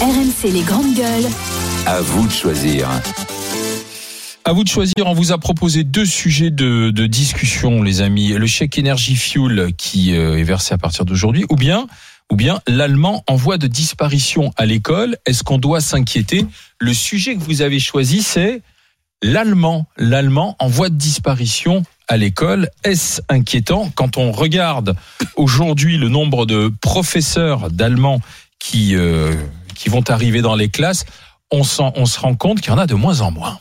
RMC les grandes gueules. À vous de choisir. À vous de choisir. On vous a proposé deux sujets de, de discussion, les amis. Le chèque énergie fuel qui euh, est versé à partir d'aujourd'hui, ou bien, ou bien l'allemand en voie de disparition à l'école. Est-ce qu'on doit s'inquiéter? Le sujet que vous avez choisi, c'est l'allemand. L'allemand en voie de disparition à l'école. Est-ce inquiétant? Quand on regarde aujourd'hui le nombre de professeurs d'allemand qui euh, qui vont arriver dans les classes on, on se rend compte qu'il y en a de moins en moins.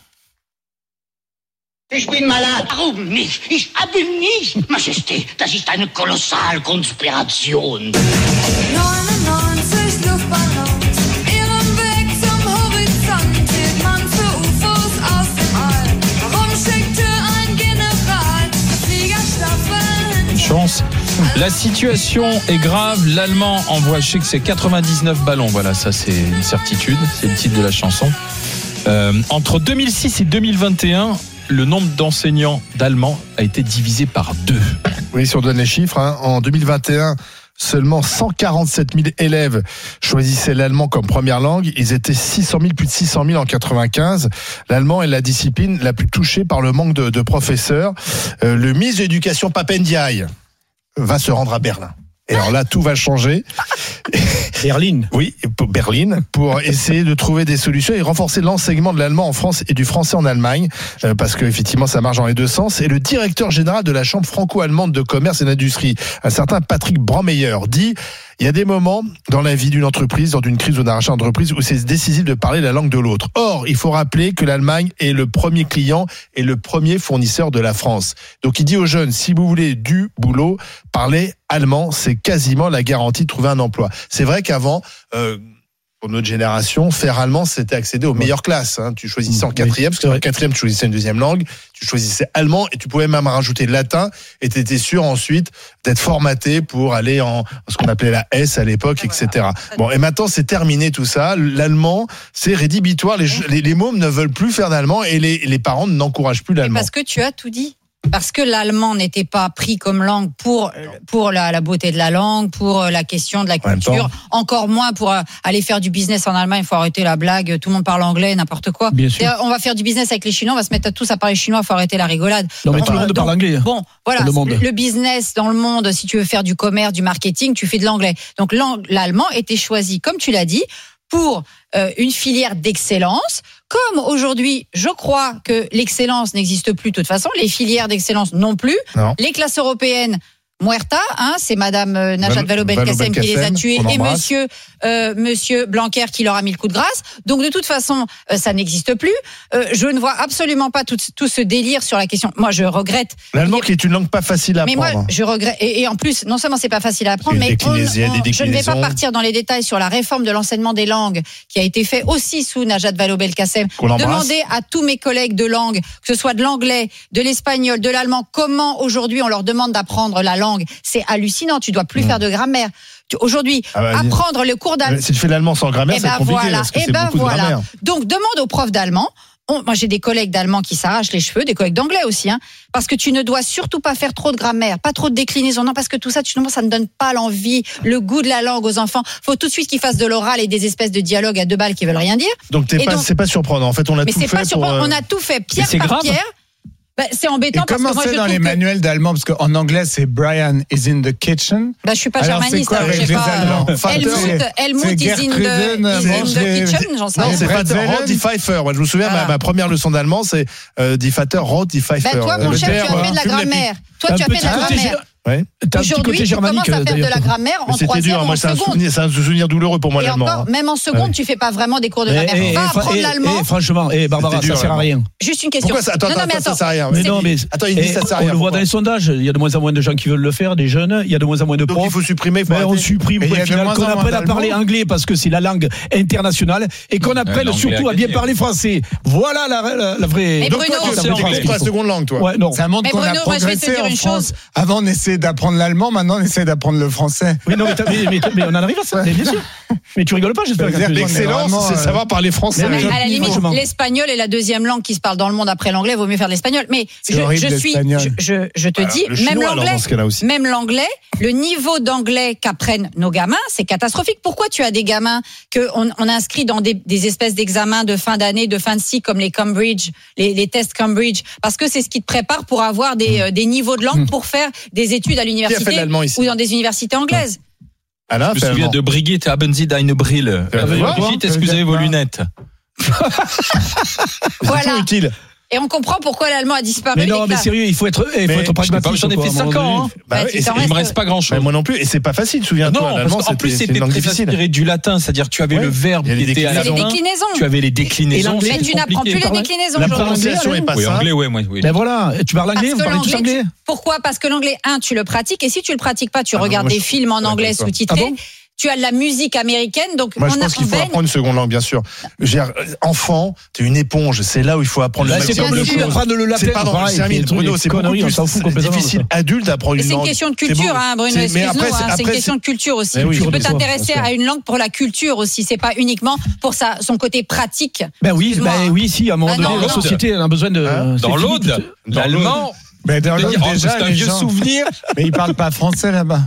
Ich bin malade. Warum nicht? Ich habe nicht. Majesté, das ist eine Kolossalkonspiration. 99 Luftballons, ihren Weg zum Horizont hielt man für UFOs aus dem All. Warum schickte ein General Fliegerstaffeln Une chance. La situation est grave. L'allemand envoie, je sais que c'est 99 ballons. Voilà, ça c'est une certitude. C'est le titre de la chanson. Euh, entre 2006 et 2021, le nombre d'enseignants d'allemand a été divisé par deux. Oui, si on donne les chiffres, hein, en 2021, seulement 147 000 élèves choisissaient l'allemand comme première langue. Ils étaient 600 000, plus de 600 000 en 95. L'allemand est la discipline la plus touchée par le manque de, de professeurs. Euh, le ministre de l'Éducation, Papendiaï, va se rendre à Berlin. Et alors là, tout va changer. Berlin. Oui, pour Berlin, pour essayer de trouver des solutions et renforcer l'enseignement de l'allemand en France et du français en Allemagne, euh, parce qu'effectivement, ça marche dans les deux sens. Et le directeur général de la Chambre franco-allemande de commerce et d'industrie, un certain Patrick Brandmeyer, dit il y a des moments dans la vie d'une entreprise, dans une crise ou d'un rachat d'entreprise, où c'est décisif de parler la langue de l'autre. Or, il faut rappeler que l'Allemagne est le premier client et le premier fournisseur de la France. Donc, il dit aux jeunes, si vous voulez du boulot, parlez allemand, c'est quasiment la garantie de trouver un emploi. C'est vrai qu'avant, euh, pour notre génération, faire allemand, c'était accéder aux meilleures classes. hein. Tu choisissais en Oui, quatrième, parce c'est qu'en quatrième, tu choisissais une deuxième langue, tu choisissais allemand, et tu pouvais même rajouter le latin, et tu étais sûr ensuite d'être formaté pour aller en ce qu'on appelait la S à l'époque, etc. Bon, et maintenant, c'est terminé tout ça. L'allemand, c'est rédhibitoire. Les, les, les mômes ne veulent plus faire d'allemand, et les, les parents n'encouragent plus l'allemand. Parce que tu as tout dit. Parce que l'allemand n'était pas pris comme langue pour pour la, la beauté de la langue, pour euh, la question de la En culture, encore moins pour euh, aller faire du business en Allemagne. Il faut arrêter la blague. Tout le monde parle anglais, n'importe quoi. Bien sûr. On va faire du business avec les Chinois, on va se mettre tous à parler chinois. Il faut arrêter la rigolade. Non, mais tout le monde donc, parle anglais. Bon, voilà, le monde. le business dans le monde, si tu veux faire du commerce, du marketing, tu fais de l'anglais. Donc l'allemand était choisi, comme tu l'as dit, pour euh, une filière d'excellence. Comme aujourd'hui, je crois que l'excellence n'existe plus de toute façon, les filières d'excellence non plus, Non. les classes européennes. Muerta, hein, c'est Madame euh, Najat Val- Vallaud-Belkacem qui les a tués et. Monsieur euh, Monsieur Blanquer qui leur a mis le coup de grâce. Donc de toute façon, euh, ça n'existe plus. Euh, je ne vois absolument pas tout, tout ce délire sur la question. Moi, je regrette L'allemand qui est une langue pas facile à mais apprendre. moi, je regrette. Et, et en plus, non seulement c'est pas facile à apprendre, mais on- on- je ne vais pas partir dans les détails sur la réforme de l'enseignement des langues qui a été fait aussi sous Najat Vallaud-Belkacem. Demander à tous mes collègues de langue, que ce soit de l'anglais, de l'espagnol, de l'allemand, comment aujourd'hui on leur demande d'apprendre la langue. C'est hallucinant. Tu dois plus faire de grammaire. Aujourd'hui, Ah bah, apprendre le cours d'allemand. Si tu fais l'allemand sans grammaire, Eh c'est ben compliqué voilà. parce que Eh c'est ben beaucoup de voilà. grammaire. Donc demande aux profs d'allemand. On- moi j'ai des collègues d'allemand qui s'arrachent les cheveux, des collègues d'anglais aussi, hein, parce que tu ne dois surtout pas faire trop de grammaire, pas trop de déclinaison, non, parce que tout ça, tu, ça ne donne pas l'envie, le goût de la langue aux enfants. Faut tout de suite qu'ils fassent de l'oral et des espèces de dialogues à deux balles qui veulent rien dire. Donc Et pas, c'est pas surprenant. En fait, on a Mais tout c'est fait pas pour. surprenant. euh, On a tout fait pierre par grave. pierre. Ben, c'est Et embêtant parce comment que moi c'est dans les que- manuels d'allemand? Parce qu'en anglais, c'est Brian is in the kitchen. Ben, je suis pas Alors, c'est germaniste, quoi alors je sais pas. Euh, Enfin, Helmut, c'est is in the, kitchen, j'en sais Non, rien. c'est pas Bretzelen. Rot die Pfeiffer. Moi, je me souviens, ma, Voilà. ma première leçon d'allemand, c'est euh, die Vater Rot die Pfeiffer. Ben, toi, mon chef, tu as fait de la grammaire. Toi, tu as fait de la grammaire. Ouais. Un Aujourd'hui, tu commences à faire de d'ailleurs. la grammaire en C'était troisième, dur. en Moi, c'est un seconde. souvenir, c'est un souvenir douloureux pour moi l'allemand. hein. même en seconde, Ouais. tu fais pas vraiment des cours de Eh, grammaire. eh, Va eh, apprendre eh, l'allemand. eh, franchement, eh, Barbara, C'est ça sert à rien. Juste une question. Pourquoi ça Attends, non, non, attends, mais ça attends. sert à rien. Mais C'est- non, mais Attends, il dit eh, ça sert à on rien. le voit dans les sondages. Il y a de moins en moins de gens qui veulent le faire, des jeunes. Il y a de moins en moins de Donc il profs. faut supprimer. Mais on supprime de qu'on apprenne à parler anglais parce que c'est la langue internationale et qu'on apprenne surtout à bien parler français. Voilà la, vraie. Mais Donc Bruno, toi, tu c'est c'est la seconde langue, toi. Ça montre Mais qu'on a progressé en France. Avant, on d'apprendre l'allemand, maintenant, on essaie d'apprendre le français. Oui, non, mais, mais- mais- mais on en arrive à ça, bien sûr. Mais tu rigoles pas, j'espère. Que L'excellence, c'est euh, savoir parler français. Mais Mais à la limite, l'espagnol est la deuxième langue qui se parle dans le monde après l'anglais. Vaut mieux faire l'espagnol. Mais je, horrible, je suis, je, l'espagnol. je, je te dis, même l'anglais, même l'anglais, le niveau d'anglais qu'apprennent nos gamins, c'est catastrophique. Pourquoi tu as des gamins que on, on inscrit dans des, des espèces d'examens de fin d'année, de fin de cycle, comme les Cambridge, les, les tests Cambridge, parce que c'est ce qui te prépare pour avoir des, euh, des niveaux de langue pour faire des études à l'université ou dans des universités anglaises. Alain, Je me souviens de Brigitte Haben Sie deine Brille. Brigitte, est-ce que vous avez vos lunettes Voilà. utile. Et on comprend pourquoi l'allemand a disparu. Mais non, mais sérieux, il faut être, il faut être pragmatique. j'en ai fait à un moment cinq ans, donné. hein. Bah Bah, Il me reste- pas grand-chose. Bah, moi non plus, et c'est pas facile, Non, souviens-toi. L'allemand, qu'en plus c'était inspiré du latin, c'est-à-dire tu avais le verbe Il y a qui les était à la fin, déclinaisons. tu avais les déclinaisons. l'anglais, Mais tu n'apprends plus les déclinaisons. La prononciation est pas anglais, ouais, moi, oui. Ben voilà, tu parles anglais, vous parlez tous l'anglais, anglais pourquoi? Parce que l'anglais, un, tu le pratiques, et si tu le pratiques pas, tu Ah non, regardes des films en anglais sous-titrés. Tu as de la musique américaine, donc Moi, je on, pense a, qu'il on faut apprendre une seconde langue, bien sûr. Je veux dire, euh, enfant, t'es une éponge. C'est là où il faut apprendre Bah, le C'est maximum comme de choses. C'est des trucs, Bruno, c'est difficile adulte d'apprendre Mais une c'est une langue. question de culture, hein, Bruno. C'est- hein, c'est- une question de culture aussi. Tu je peux t'intéresser à une langue pour la culture aussi. C'est pas uniquement pour sa, son côté pratique. Ben oui, ben hein. oui, si, à un moment Ah donné, la société a besoin de. Hein Dans l'Aude, l'allemand, Mais dans l'autre, Oh, déjà, c'est un les vieux gens- souvenir. Mais ils parlent pas français là-bas.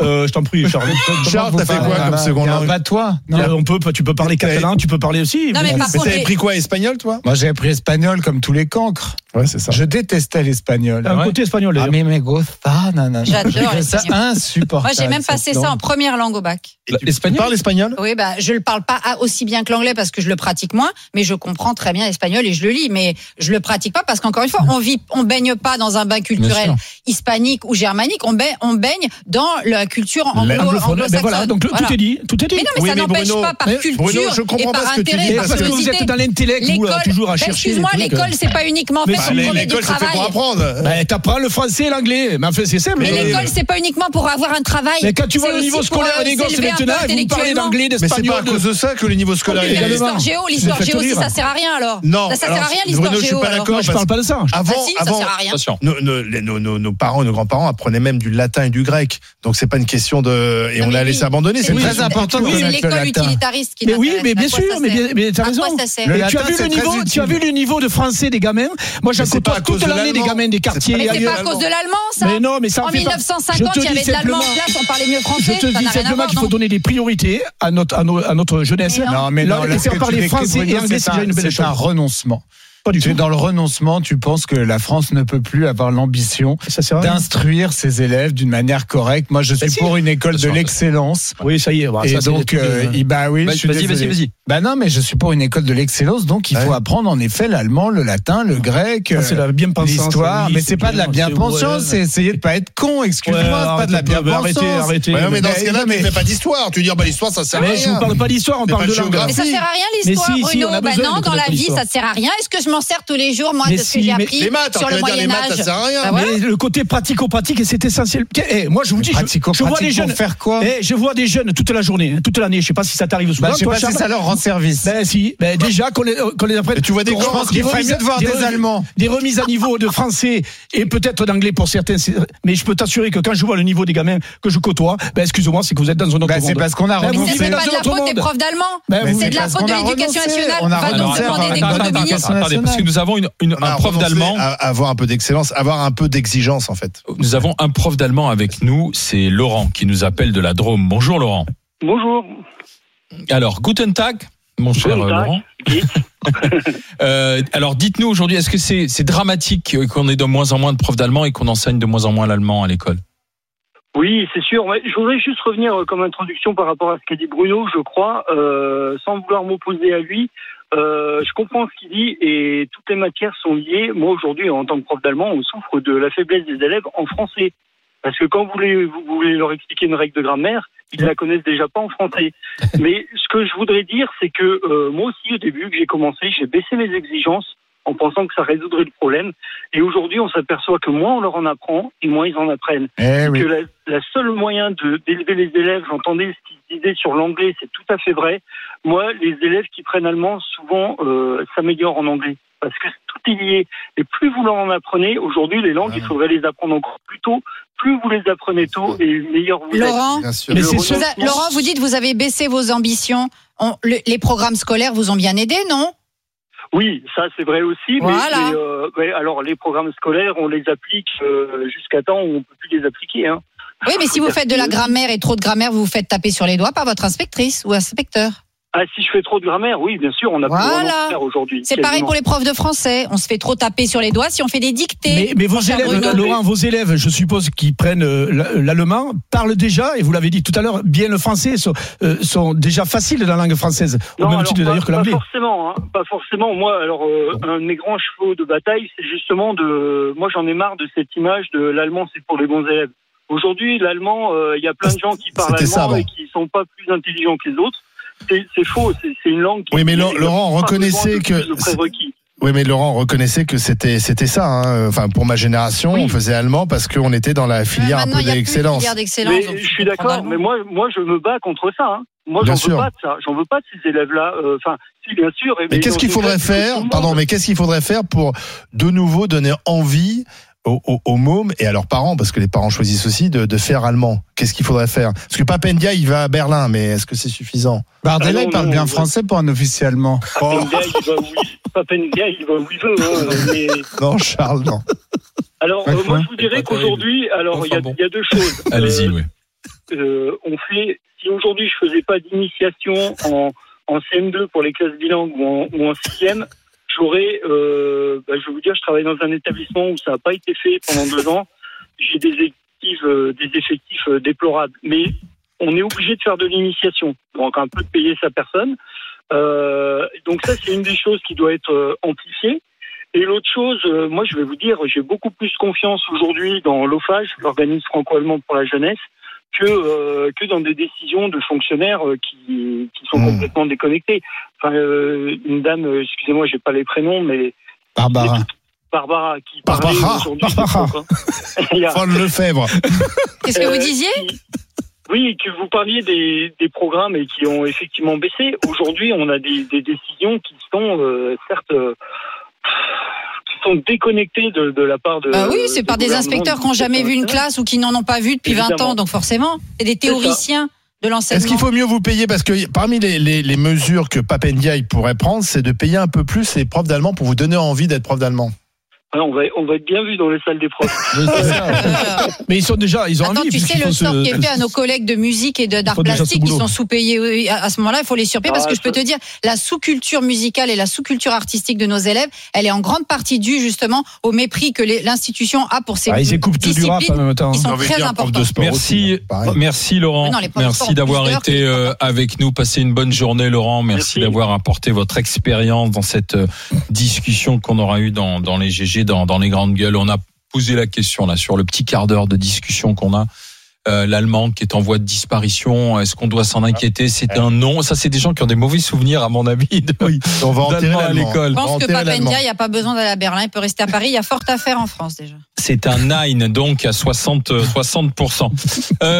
Euh, je t'en prie, Charles. Charles, t'as fait quoi comme là-bas langue Pas toi. Euh, on peut, tu peux parler catalan, tu peux parler aussi. Non, mais par Mais contre, t'avais les- pris quoi, espagnol, toi? Moi, j'ai appris espagnol comme tous les cancres. Ouais, c'est ça. Je détestais l'espagnol. un côté espagnol. Ah, d'ailleurs. mais me gusta, nanana. J'adore Je trouvais ça insupportable. Moi, j'ai même passé ça en première langue au bac. Tu L'espagnol parles espagnol? Oui, bah, je le parle pas aussi bien que l'anglais parce que je le pratique moins, mais je comprends très bien l'espagnol et je le lis. Mais je le pratique pas parce qu'encore une fois, on vit, on baigne pas dans un bain culturel hispanique ou germanique. On baigne, on baigne dans la culture anglo Anglophone. Ben anglo-saxonne. voilà, donc le- Voilà. tout est dit, tout est dit. Mais non, mais Oui, ça n'empêche pas par culture Bruno, je comprends et pas par ce que tu intérêt, dis, par Parce que vous êtes dans l'intellect, vous, toujours à ben, chercher. Excuse-moi, l'école, c'est pas uniquement fait pour Bah, trouver du L'école, c'est fait pour travail. apprendre. Ben, t'apprends le français et l'anglais. Mais enfin, c'est simple. Mais l'école, c'est pas uniquement pour avoir un travail. Mais quand tu vois le niveau scolaire euh, des gosses maintenant, vous parlez d'anglais, Mais c'est pas d'espagnol. à cause de ça que le niveau scolaire Mais est l'histoire également. géo, Je l'histoire te géo aussi, ça sert à rien alors. Non, ça, ça sert à rien l'histoire Bruno, je suis géo. pas d'accord. Je parle pas de ça. Avant, Ah si, ça avant, sert à rien. Attention. nos, nos- les- nos- parents et nos grands-parents apprenaient même du latin et du grec. Donc c'est pas une question de. Et Non, on mais a oui. laissé abandonner. C'est Oui, très important C'est l'école utilitariste qui Mais oui, mais bien sûr, mais, mais t'as raison. Et tu as vu le niveau, tu as vu le niveau de français des gamins. Moi, Mais pas côtoie à cause toute de l'année des gamins des quartiers. Mais c'est pas à cause de l'allemand, ça Mais non, mais ça En fait pas- 1950, Je te il y avait dis de l'allemand classe, on parlait mieux Je français. te ça dis simplement qu'il faut non donner des priorités à notre, à nos- à notre jeunesse. Mais non. Non, mais Là, non, là, faire parler français et anglais, c'est déjà une belle C'est chose. un renoncement. Pas du Tu es tout. dans le renoncement, tu penses que la France ne peut plus avoir l'ambition rien. d'instruire ses élèves d'une manière correcte. Moi, je suis Bah si. pour une école de l'excellence. Oui, ça y est. bah, Et ça, donc, de- euh, il- bah oui, je Vas-y, suis vas-y, vas-y, vas-y. Bah non, mais je suis pour une école de l'excellence, donc il Ouais. faut apprendre en effet l'allemand, le latin, le grec, l'histoire. mais c'est pas de la bien, bien-pensance, c'est- essayer de pas être con. Excuse-moi, c'est pas de la arrêtez, bien-pensance. Arrêtez, arrêtez. Ouais, mais dans ce cas-là, tu mais- fais pas d'histoire. Tu dis, bah, l'histoire, ça sert à Mais je vous rien. parle pas d'histoire, on parle de géographie. Mais ça sert à rien l'histoire, Bruno. Bah non, dans la vie, ça ne sert à rien. Est-ce que je m'en sers tous les jours, moi, Mais de ce si, que j'ai appris Les maths, sur on le les Moyen maths, ça Âge sert à rien. Bah voilà. Mais le côté pratico-pratique, c'est essentiel. Eh, moi, je vous dis, je, je vois des pratique jeunes. faire quoi Eh, je vois des jeunes toute la journée, hein, toute l'année. Je sais pas si ça t'arrive souvent. Bah, je sais toi, pas si ça leur rend service. Ben si, ben déjà qu'on les, les apprenne. Et tu vois des grands, Je pense mieux de voir des Allemands. Des remises à niveau de français et peut-être d'anglais pour certains. c'est- Mais je peux t'assurer que quand je vois le niveau des gamins que je côtoie, ben excuse-moi, c'est que vous êtes dans un autre c'est monde. parce qu'on a Ben, renoncé. c'est pas de la faute des profs d'allemand. Ben, C'est de la faute de l'éducation nationale. Va donc demander des cours de parce que nous avons une, une- un prof d'allemand. à avoir un peu d'excellence, avoir un peu d'exigence, en fait. Nous avons un prof d'allemand avec nous, c'est Laurent qui nous appelle de la Drôme. Bonjour Laurent. Bonjour. Alors, Guten Tag, mon cher Guten euh, Tag. Laurent. Euh, alors, dites-nous aujourd'hui, est-ce que c'est dramatique qu'on ait de moins en moins de profs d'allemand et qu'on enseigne de moins en moins l'allemand à l'école? Oui, c'est sûr. Je voudrais juste revenir euh, comme introduction par rapport à ce qu'a dit Bruno, je crois, euh, sans vouloir m'opposer à lui. Euh, je comprends ce qu'il dit et toutes les matières sont liées. Moi, aujourd'hui, en tant que prof d'allemand, on souffre de la faiblesse des élèves en français. Parce que quand vous voulez, vous voulez leur expliquer une règle de grammaire, ils la connaissent déjà pas en français. Mais ce que je voudrais dire, c'est que euh, moi aussi, au début que j'ai commencé, j'ai baissé mes exigences en pensant que ça résoudrait le problème. Et aujourd'hui, on s'aperçoit que moins on leur en apprend, et moins ils en apprennent. Eh oui. Que la, la seule moyen de d'élever les élèves, j'entendais ce qu'ils disaient sur l'anglais, c'est tout à fait vrai. Moi, les élèves qui prennent allemand, souvent, euh, s'améliorent en anglais. Parce que tout est lié. Et plus vous leur en apprenez, aujourd'hui, les langues, il faudrait les apprendre encore plus tôt. Plus vous les apprenez tôt, et meilleur vous êtes. Laurent, Bien sûr. Mais Le Laurent, vous dites vous avez baissé vos ambitions. On- le- les programmes scolaires vous ont bien aidé, non? Oui, ça c'est vrai aussi. Mais, Voilà. mais, euh, mais alors les programmes scolaires, on les applique euh, jusqu'à temps où on peut plus les appliquer. Hein. Oui, mais si vous faites de la grammaire et trop de grammaire, vous vous faites taper sur les doigts par votre inspectrice ou inspecteur. Ah, si je fais trop de grammaire, oui, bien sûr, on a plus Voilà. faire aujourd'hui. C'est pareil pour les profs de français. On se fait trop taper sur les doigts si on fait des dictées. Mais, mais vos élèves, Bruno. Laurent, vos élèves, je suppose, qui prennent euh, l- l'allemand, parlent déjà, et vous l'avez dit tout à l'heure, bien le français, sont, euh, sont déjà faciles dans la langue française, au Non, même alors, titre pas, d'ailleurs que pas l'anglais. forcément, hein, pas forcément. Moi, alors, euh, un de mes grands chevaux de bataille, c'est justement de. Moi, j'en ai marre de cette image de l'allemand, c'est pour les bons élèves. Aujourd'hui, l'allemand, euh, il y a plein de gens qui parlent ça allemand avant. et qui sont pas plus intelligents que les autres. C'est c'est faux. C'est c'est une langue. Qui, Oui, mais Laurent, reconnaissez que. Oui, mais Laurent, reconnaissez que c'était c'était ça. hein. Enfin, pour ma génération, Oui. on faisait allemand parce qu'on était dans la filière un Maintenant, peu d'excellence. Mais je suis d'accord, mais moi, moi, je me bats contre ça. Hein. Moi, j'en veux pas de ça. J'en veux pas de ces élèves-là. Euh, Enfin, si, bien sûr. Mais qu'est-ce qu'il faudrait faire Pardon, mais qu'est-ce qu'il faudrait faire pour de nouveau donner envie aux, aux, aux mômes et à leurs parents, parce que les parents choisissent aussi de, de faire allemand. Qu'est-ce qu'il faudrait faire? Parce que Papendia, il va à Berlin, mais est-ce que c'est suffisant? Bardella, Ah non, il parle non, bien non. français pour un officier allemand. Papendia, il va où il- Papendia, il va où il veut. Hein, mais... Non, Charles, non. Alors, Ouais, euh, moi, je vous dirais qu'aujourd'hui, alors, il y, a- Enfin, bon. il y a deux choses. Allez-y, Euh, oui. euh, on fait, si aujourd'hui je faisais pas d'initiation en, en CM2 pour les classes bilingues ou en, ou en sixième, j'aurais, euh, bah, je vais vous dire, je travaille dans un établissement où ça n'a pas été fait pendant deux ans. J'ai des effectifs, euh, des effectifs euh, déplorables, mais on est obligé de faire de l'initiation, donc un peu de payer sa personne. Donc ça, c'est une des choses qui doit être amplifiée. Et l'autre chose, moi, je vais vous dire, j'ai beaucoup plus confiance aujourd'hui dans l'OFAGE, l'organisme franco-allemand pour la jeunesse, que euh, que dans des décisions de fonctionnaires euh, qui qui sont Hmm. complètement déconnectés. Enfin, euh, une dame, excusez-moi, j'ai pas les prénoms, mais Barbara. Barbara qui Barbara, aujourd'hui. Barbara. hein. Il y a- Paul Lefebvre. Qu'est-ce que vous disiez Oui, que vous parliez des, des programmes et qui ont effectivement baissé. Aujourd'hui, on a des, des décisions qui sont euh, certes euh, sont déconnectées de, de la part de. Bah oui, c'est par des inspecteurs qui n'ont jamais vu une classe ou qui n'en ont pas vu depuis 20 Évidemment. ans, donc forcément, c'est des théoriciens de l'enseignement. Est-ce qu'il faut mieux vous payer Parce que parmi les, les, les mesures que Papendia il pourrait prendre, c'est de payer un peu plus les profs d'allemand pour vous donner envie d'être prof d'allemand? Ah, on, va, on va être bien vu dans les salles des profs. Mais ils sont déjà, ils ont Attends, envie. tu sais le se- sort qui est fait à nos collègues de musique et de- d'art plastique qui boulot. sont sous-payés. À ce moment-là, il faut les surpayer parce Ah, que je peux te dire, la sous-culture musicale et la sous-culture artistique de nos élèves, elle est en grande partie due justement au mépris que l'institution a pour ces Ah, ils écoutent du rap en même temps. qui sont très sport Merci, aussi, hein, merci Laurent. Non, merci d'avoir été euh, avec nous. Passez une bonne journée, Laurent. Merci, Merci. d'avoir apporté votre expérience dans cette euh, discussion qu'on aura eue dans, dans les GG, dans, dans les grandes gueules. On a posé la question là sur le petit quart d'heure de discussion qu'on a. Euh, L'allemand qui est en voie de disparition, est-ce qu'on doit s'en inquiéter? C'est un non. Ça, c'est des gens qui ont des mauvais souvenirs, à mon avis, de- On va enterrer à l'école. Je pense que. Papendia, il n'y a pas besoin d'aller à Berlin, il peut rester à Paris. Il y a fort à faire en France déjà. C'est un nine, donc à 60, 60%. Euh,